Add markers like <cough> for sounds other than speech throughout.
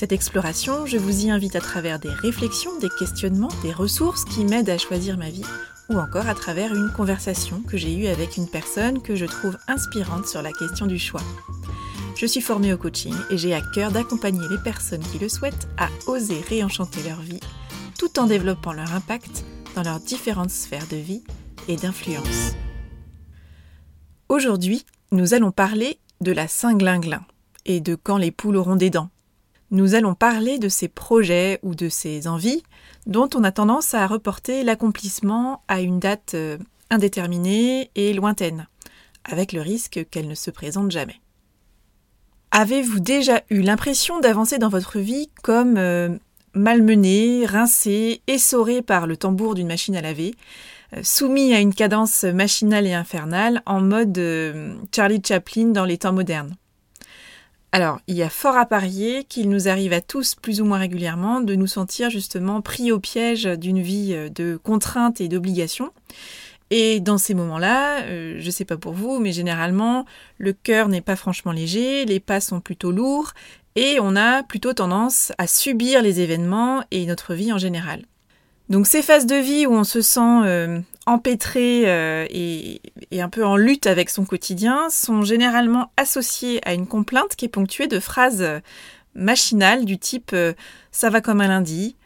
Cette exploration, je vous y invite à travers des réflexions, des questionnements, des ressources qui m'aident à choisir ma vie, ou encore à travers une conversation que j'ai eue avec une personne que je trouve inspirante sur la question du choix. Je suis formée au coaching et j'ai à cœur d'accompagner les personnes qui le souhaitent à oser réenchanter leur vie, tout en développant leur impact dans leurs différentes sphères de vie et d'influence. Aujourd'hui, nous allons parler de la Saint-Glinglin et de quand les poules auront des dents nous allons parler de ces projets ou de ces envies dont on a tendance à reporter l'accomplissement à une date euh, indéterminée et lointaine, avec le risque qu'elle ne se présente jamais. Avez-vous déjà eu l'impression d'avancer dans votre vie comme euh, malmené, rincé, essoré par le tambour d'une machine à laver, euh, soumis à une cadence machinale et infernale en mode Charlie Chaplin dans les temps modernes? Alors, il y a fort à parier qu'il nous arrive à tous plus ou moins régulièrement de nous sentir justement pris au piège d'une vie euh, de contraintes et d'obligations. Et dans ces moments-là, euh, je ne sais pas pour vous, mais généralement, le cœur n'est pas franchement léger, les pas sont plutôt lourds, et on a plutôt tendance à subir les événements et notre vie en général. Donc ces phases de vie où on se sent euh, empêtré euh, et, un peu en lutte avec son quotidien sont généralement associées à une complainte qui est ponctuée de phrases euh, machinales du type ça va comme un lundi,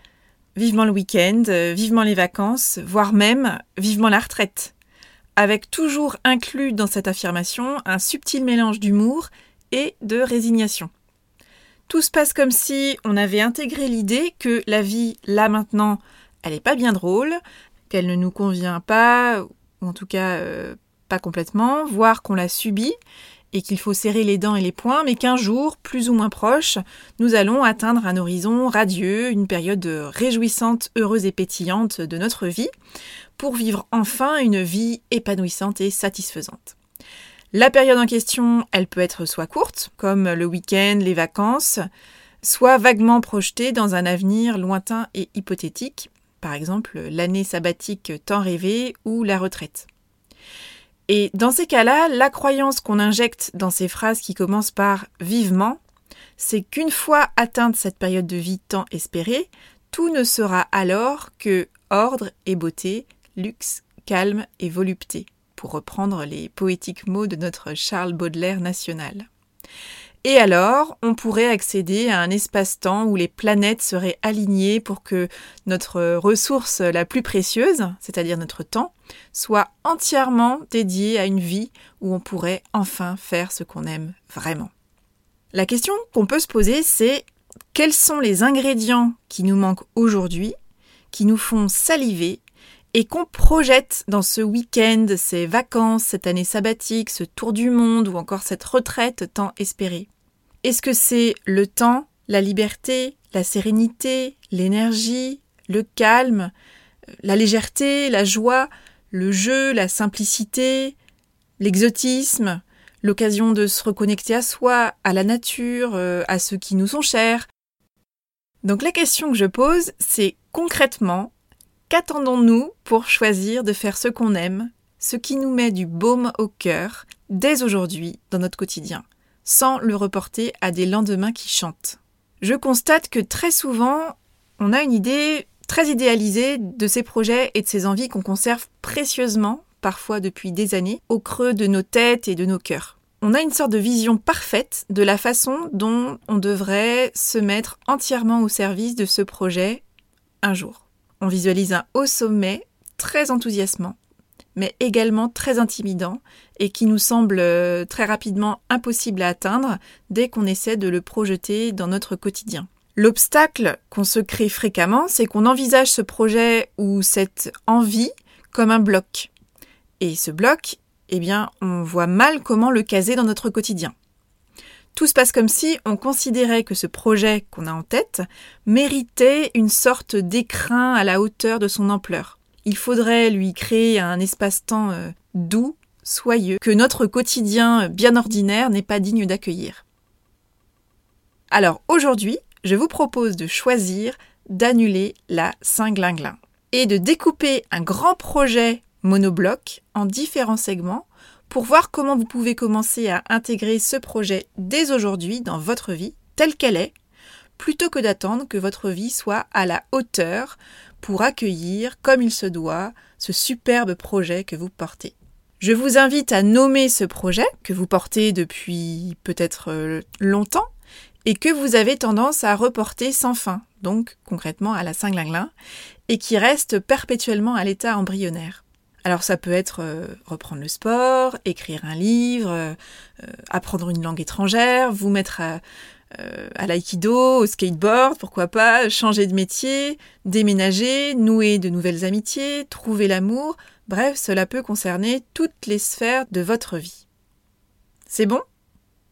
vivement le week-end, vivement les vacances, voire même vivement la retraite, avec toujours inclus dans cette affirmation un subtil mélange d'humour et de résignation. Tout se passe comme si on avait intégré l'idée que la vie, là maintenant, elle n'est pas bien drôle, qu'elle ne nous convient pas, ou en tout cas euh, pas complètement, voire qu'on l'a subie et qu'il faut serrer les dents et les poings, mais qu'un jour, plus ou moins proche, nous allons atteindre un horizon radieux, une période réjouissante, heureuse et pétillante de notre vie, pour vivre enfin une vie épanouissante et satisfaisante. La période en question, elle peut être soit courte, comme le week-end, les vacances, soit vaguement projetée dans un avenir lointain et hypothétique, par exemple l'année sabbatique tant rêvée ou la retraite. Et dans ces cas-là, la croyance qu'on injecte dans ces phrases qui commencent par vivement, c'est qu'une fois atteinte cette période de vie tant espérée, tout ne sera alors que ordre et beauté, luxe, calme et volupté, pour reprendre les poétiques mots de notre Charles Baudelaire national. Et alors, on pourrait accéder à un espace-temps où les planètes seraient alignées pour que notre ressource la plus précieuse, c'est-à-dire notre temps, soit entièrement dédiée à une vie où on pourrait enfin faire ce qu'on aime vraiment. La question qu'on peut se poser, c'est quels sont les ingrédients qui nous manquent aujourd'hui, qui nous font saliver et qu'on projette dans ce week-end, ces vacances, cette année sabbatique, ce tour du monde ou encore cette retraite tant espérée? Est-ce que c'est le temps, la liberté, la sérénité, l'énergie, le calme, la légèreté, la joie, le jeu, la simplicité, l'exotisme, l'occasion de se reconnecter à soi, à la nature, euh, à ceux qui nous sont chers? Donc la question que je pose, c'est concrètement, qu'attendons-nous pour choisir de faire ce qu'on aime, ce qui nous met du baume au cœur, dès aujourd'hui dans notre quotidien? Sans le reporter à des lendemains qui chantent. Je constate que très souvent, on a une idée très idéalisée de ces projets et de ces envies qu'on conserve précieusement, parfois depuis des années, au creux de nos têtes et de nos cœurs. On a une sorte de vision parfaite de la façon dont on devrait se mettre entièrement au service de ce projet un jour. On visualise un haut sommet très enthousiasmant, mais également très intimidant et qui nous semble euh, très rapidement impossible à atteindre dès qu'on essaie de le projeter dans notre quotidien. L'obstacle qu'on se crée fréquemment, c'est qu'on envisage ce projet ou cette envie comme un bloc. Et ce bloc, eh bien, on voit mal comment le caser dans notre quotidien. Tout se passe comme si on considérait que ce projet qu'on a en tête méritait une sorte d'écrin à la hauteur de son ampleur. Il faudrait lui créer un espace-temps euh, doux, soyeux, que notre quotidien bien ordinaire n'est pas digne d'accueillir. Alors aujourd'hui, je vous propose de choisir d'annuler la Saint-Glinglin et de découper un grand projet monobloc en différents segments pour voir comment vous pouvez commencer à intégrer ce projet dès aujourd'hui dans votre vie telle qu'elle est, plutôt que d'attendre que votre vie soit à la hauteur pour accueillir, comme il se doit, ce superbe projet que vous portez. Je vous invite à nommer ce projet que vous portez depuis peut-être euh, longtemps et que vous avez tendance à reporter sans fin, donc concrètement à la Saint-Glinglin, et qui reste perpétuellement à l'état embryonnaire. Alors ça peut être euh, reprendre le sport, écrire un livre, euh, apprendre une langue étrangère, vous mettre à, à l'aïkido, au skateboard, pourquoi pas, changer de métier, déménager, nouer de nouvelles amitiés, trouver l'amour, bref, cela peut concerner toutes les sphères de votre vie. C'est bon?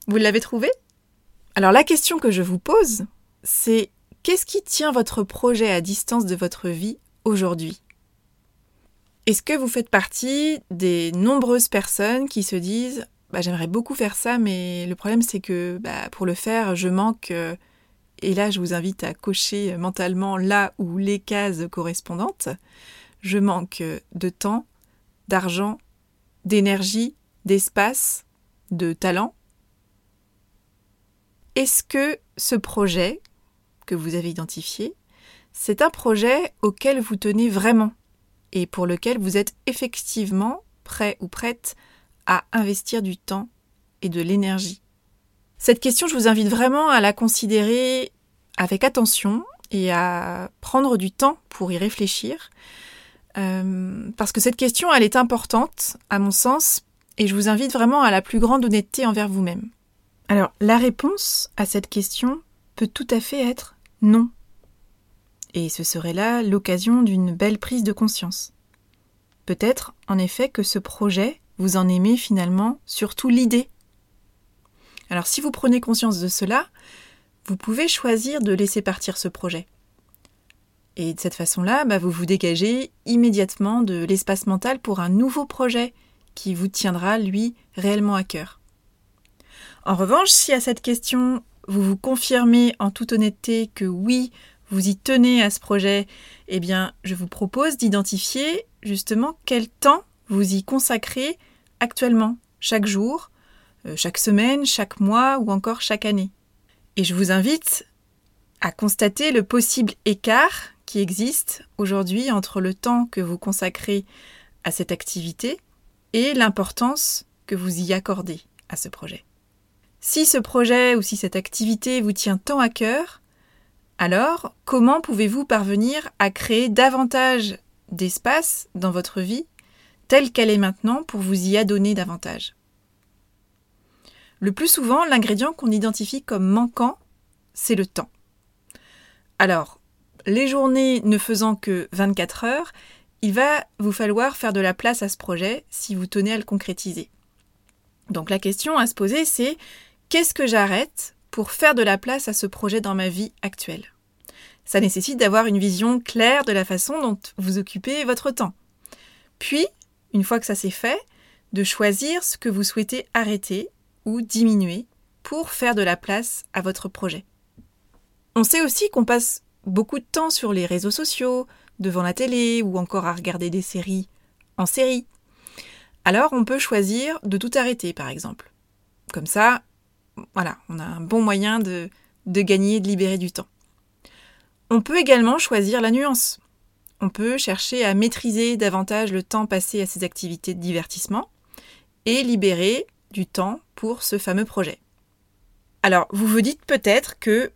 Vous l'avez trouvé? Alors la question que je vous pose, c'est qu'est-ce qui tient votre projet à distance de votre vie aujourd'hui? Est-ce que vous faites partie des nombreuses personnes qui se disent bah, j'aimerais beaucoup faire ça, mais le problème c'est que bah, pour le faire, je manque. Euh, et là, je vous invite à cocher mentalement là où les cases correspondantes. Je manque de temps, d'argent, d'énergie, d'espace, de talent. Est-ce que ce projet que vous avez identifié, c'est un projet auquel vous tenez vraiment et pour lequel vous êtes effectivement prêt ou prête à investir du temps et de l'énergie Cette question, je vous invite vraiment à la considérer avec attention et à prendre du temps pour y réfléchir. Euh, parce que cette question, elle est importante, à mon sens, et je vous invite vraiment à la plus grande honnêteté envers vous-même. Alors, la réponse à cette question peut tout à fait être non. Et ce serait là l'occasion d'une belle prise de conscience. Peut-être, en effet, que ce projet, vous en aimez finalement surtout l'idée. Alors si vous prenez conscience de cela, vous pouvez choisir de laisser partir ce projet. Et de cette façon-là, bah, vous vous dégagez immédiatement de l'espace mental pour un nouveau projet qui vous tiendra, lui, réellement à cœur. En revanche, si à cette question, vous vous confirmez en toute honnêteté que oui, vous y tenez à ce projet, eh bien, je vous propose d'identifier justement quel temps vous y consacrez actuellement, chaque jour, euh, chaque semaine, chaque mois ou encore chaque année. Et je vous invite à constater le possible écart qui existe aujourd'hui entre le temps que vous consacrez à cette activité et l'importance que vous y accordez à ce projet. Si ce projet ou si cette activité vous tient tant à cœur, alors comment pouvez-vous parvenir à créer davantage d'espace dans votre vie telle qu'elle est maintenant pour vous y adonner davantage Le plus souvent, l'ingrédient qu'on identifie comme manquant, c'est le temps. Alors, les journées ne faisant que 24 heures, il va vous falloir faire de la place à ce projet si vous tenez à le concrétiser. Donc la question à se poser, c'est Qu'est-ce que j'arrête pour faire de la place à ce projet dans ma vie actuelle? Ça nécessite d'avoir une vision claire de la façon dont vous occupez votre temps. Puis, une fois que ça s'est fait, de choisir ce que vous souhaitez arrêter ou diminuer pour faire de la place à votre projet. On sait aussi qu'on passe beaucoup de temps sur les réseaux sociaux, devant la télé ou encore à regarder des séries en série. Alors on peut choisir de tout arrêter par exemple. Comme ça, voilà, on a un bon moyen de, de gagner, de libérer du temps. On peut également choisir la nuance. On peut chercher à maîtriser davantage le temps passé à ces activités de divertissement et libérer du temps pour ce fameux projet. Alors, vous vous dites peut-être que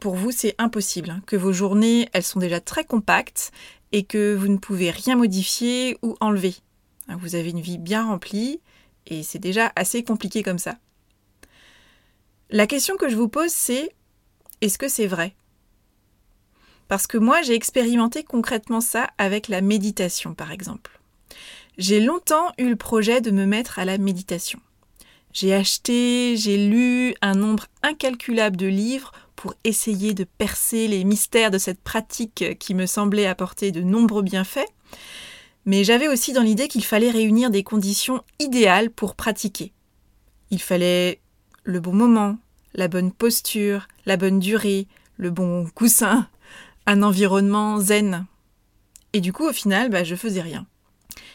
pour vous c'est impossible, hein, que vos journées elles sont déjà très compactes et que vous ne pouvez rien modifier ou enlever. Hein, vous avez une vie bien remplie et c'est déjà assez compliqué comme ça. La question que je vous pose, c'est est-ce que c'est vrai? Parce que moi, j'ai expérimenté concrètement ça avec la méditation, par exemple. J'ai longtemps eu le projet de me mettre à la méditation. J'ai acheté, j'ai lu un nombre incalculable de livres pour essayer de percer les mystères de cette pratique qui me semblait apporter de nombreux bienfaits. Mais j'avais aussi dans l'idée qu'il fallait réunir des conditions idéales pour pratiquer. Il fallait le bon moment, la bonne posture, la bonne durée, le bon coussin, un environnement zen. Et du coup, au final, bah, je faisais rien.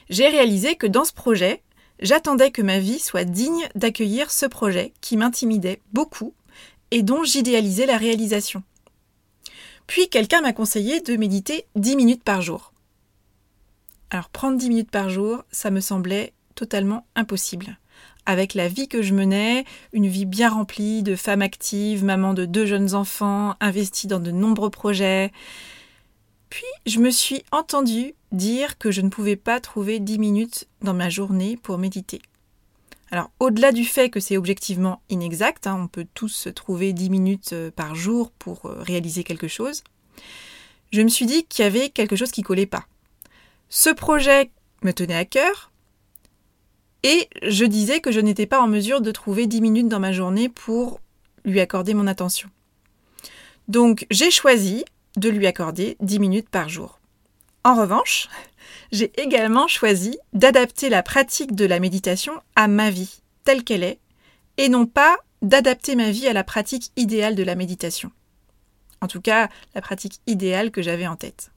J'ai réalisé que dans ce projet, j'attendais que ma vie soit digne d'accueillir ce projet qui m'intimidait beaucoup et dont j'idéalisais la réalisation. Puis quelqu'un m'a conseillé de méditer 10 minutes par jour. Alors prendre 10 minutes par jour, ça me semblait totalement impossible. Avec la vie que je menais, une vie bien remplie de femme active, maman de deux jeunes enfants, investie dans de nombreux projets. Puis je me suis entendue dire que je ne pouvais pas trouver 10 minutes dans ma journée pour méditer. Alors, au-delà du fait que c'est objectivement inexact, hein, on peut tous trouver 10 minutes euh, par jour pour euh, réaliser quelque chose, je me suis dit qu'il y avait quelque chose qui collait pas. Ce projet me tenait à cœur, et je disais que je n'étais pas en mesure de trouver 10 minutes dans ma journée pour lui accorder mon attention. Donc, j'ai choisi de lui accorder 10 minutes par jour. En revanche, <laughs> j'ai également choisi d'adapter la pratique de la méditation à ma vie, telle qu'elle est, et non pas d'adapter ma vie à la pratique idéale de la méditation. En tout cas, la pratique idéale que j'avais en tête.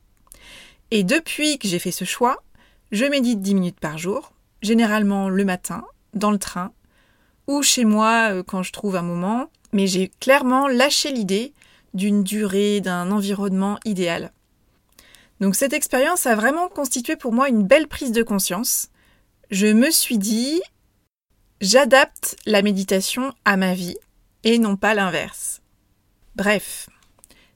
Et depuis que j'ai fait ce choix, je médite 10 minutes par jour, généralement le matin, dans le train, ou chez moi euh, quand je trouve un moment, mais j'ai clairement lâché l'idée d'une durée, d'un environnement idéal. Donc cette expérience a vraiment constitué pour moi une belle prise de conscience. Je me suis dit, j'adapte la méditation à ma vie et non pas l'inverse. Bref,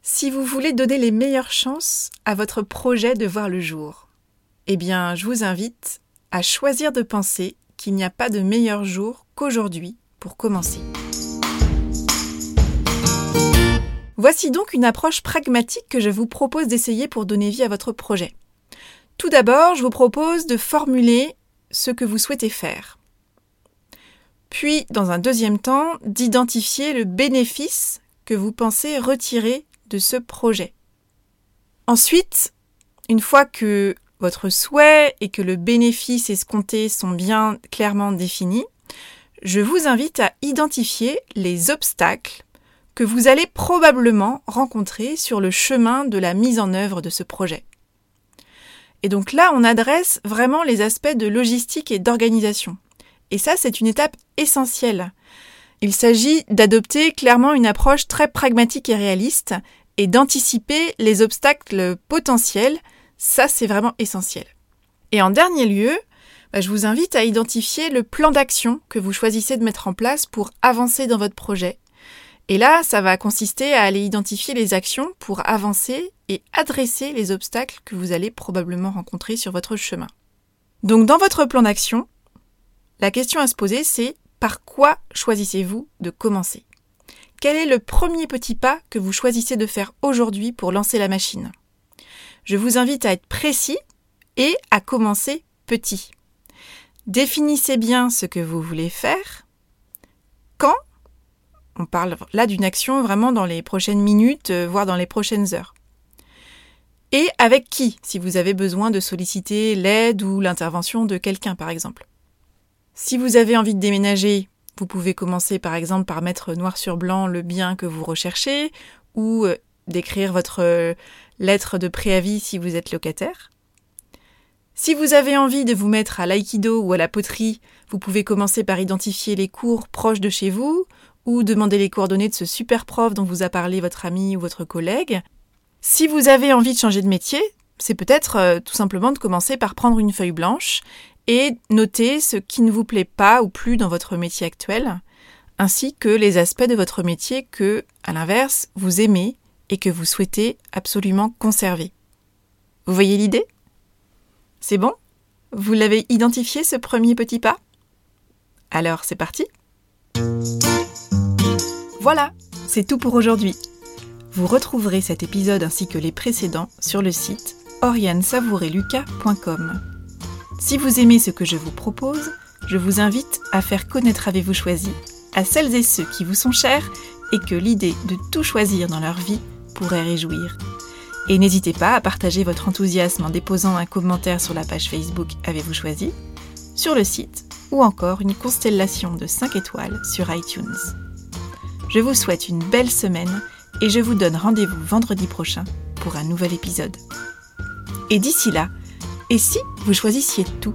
si vous voulez donner les meilleures chances à votre projet de voir le jour, eh bien je vous invite à choisir de penser qu'il n'y a pas de meilleur jour qu'aujourd'hui pour commencer. Voici donc une approche pragmatique que je vous propose d'essayer pour donner vie à votre projet. Tout d'abord, je vous propose de formuler ce que vous souhaitez faire. Puis, dans un deuxième temps, d'identifier le bénéfice que vous pensez retirer de ce projet. Ensuite, une fois que votre souhait et que le bénéfice escompté sont bien clairement définis, je vous invite à identifier les obstacles que vous allez probablement rencontrer sur le chemin de la mise en œuvre de ce projet. Et donc là, on adresse vraiment les aspects de logistique et d'organisation. Et ça, c'est une étape essentielle. Il s'agit d'adopter clairement une approche très pragmatique et réaliste et d'anticiper les obstacles potentiels. Ça, c'est vraiment essentiel. Et en dernier lieu, bah, je vous invite à identifier le plan d'action que vous choisissez de mettre en place pour avancer dans votre projet et là, ça va consister à aller identifier les actions pour avancer et adresser les obstacles que vous allez probablement rencontrer sur votre chemin. Donc dans votre plan d'action, la question à se poser c'est par quoi choisissez-vous de commencer? Quel est le premier petit pas que vous choisissez de faire aujourd'hui pour lancer la machine? Je vous invite à être précis et à commencer petit. Définissez bien ce que vous voulez faire, quand on parle là d'une action vraiment dans les prochaines minutes, euh, voire dans les prochaines heures. Et avec qui, si vous avez besoin de solliciter l'aide ou l'intervention de quelqu'un, par exemple. Si vous avez envie de déménager, vous pouvez commencer par exemple par mettre noir sur blanc le bien que vous recherchez, ou euh, d'écrire votre lettre de préavis si vous êtes locataire. Si vous avez envie de vous mettre à l'aïkido ou à la poterie, vous pouvez commencer par identifier les cours proches de chez vous, ou demander les coordonnées de ce super prof dont vous a parlé votre ami ou votre collègue. Si vous avez envie de changer de métier, c'est peut-être euh, tout simplement de commencer par prendre une feuille blanche et noter ce qui ne vous plaît pas ou plus dans votre métier actuel, ainsi que les aspects de votre métier que, à l'inverse, vous aimez et que vous souhaitez absolument conserver. Vous voyez l'idée? C'est bon? Vous l'avez identifié ce premier petit pas? Alors c'est parti voilà, c'est tout pour aujourd'hui. Vous retrouverez cet épisode ainsi que les précédents sur le site oriansavoureluca.com. Si vous aimez ce que je vous propose, je vous invite à faire connaître Avez-vous choisi à celles et ceux qui vous sont chers et que l'idée de tout choisir dans leur vie pourrait réjouir. Et n'hésitez pas à partager votre enthousiasme en déposant un commentaire sur la page Facebook Avez-vous choisi, sur le site ou encore une constellation de 5 étoiles sur iTunes. Je vous souhaite une belle semaine et je vous donne rendez-vous vendredi prochain pour un nouvel épisode. Et d'ici là, et si vous choisissiez tout?